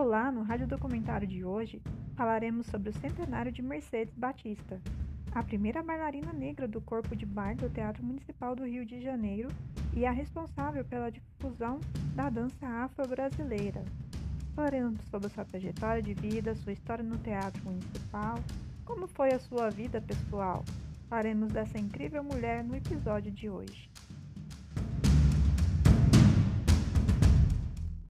Olá, no rádio documentário de hoje falaremos sobre o centenário de Mercedes Batista, a primeira bailarina negra do corpo de baile do Teatro Municipal do Rio de Janeiro e a responsável pela difusão da dança afro-brasileira. Falaremos sobre sua trajetória de vida, sua história no Teatro Municipal, como foi a sua vida pessoal. Falaremos dessa incrível mulher no episódio de hoje.